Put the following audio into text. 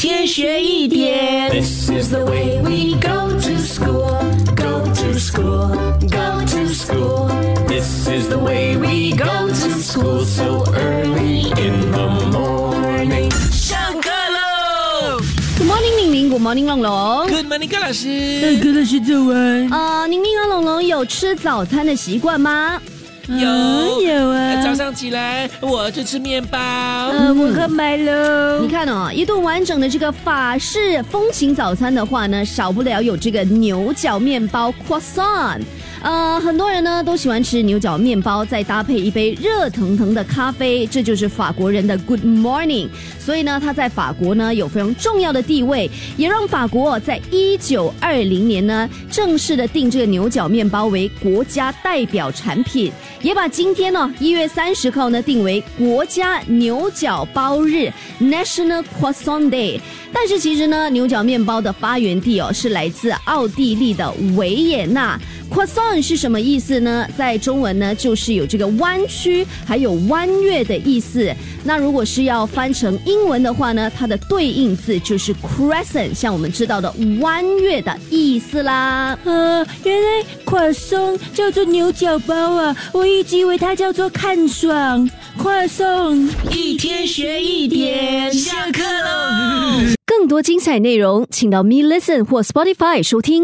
天学一点。This is the way we go to school, go to school, go to school. This is the way we go to school so early in the morning. 上课喽 Good morning，宁宁，Good morning，龙龙。！Good morning，高老大师。哥老师早安。呃，宁宁和龙龙有吃早餐的习惯吗？有嗯有啊。早上起来我就吃面包。呃，我喝麦喽你。看哦，一顿完整的这个法式风情早餐的话呢，少不了有这个牛角面包 croissant。呃，很多人呢都喜欢吃牛角面包，再搭配一杯热腾腾的咖啡，这就是法国人的 Good Morning。所以呢，它在法国呢有非常重要的地位，也让法国在一九二零年呢正式的定这个牛角面包为国家代表产品，也把今天呢一月三十号呢定为国家牛角包日 （National Croissant Day）。但是其实呢，牛角面包的发源地哦是来自奥地利的维也纳。Croissant 是什么意思呢？在中文呢，就是有这个弯曲还有弯月的意思。那如果是要翻成英文的话呢，它的对应字就是 crescent，像我们知道的弯月的意思啦。啊，原来垮松叫做牛角包啊，我一直以为它叫做看爽。快送。一天学一点，下课喽。更多精彩内容，请到 Me Listen 或 Spotify 收听。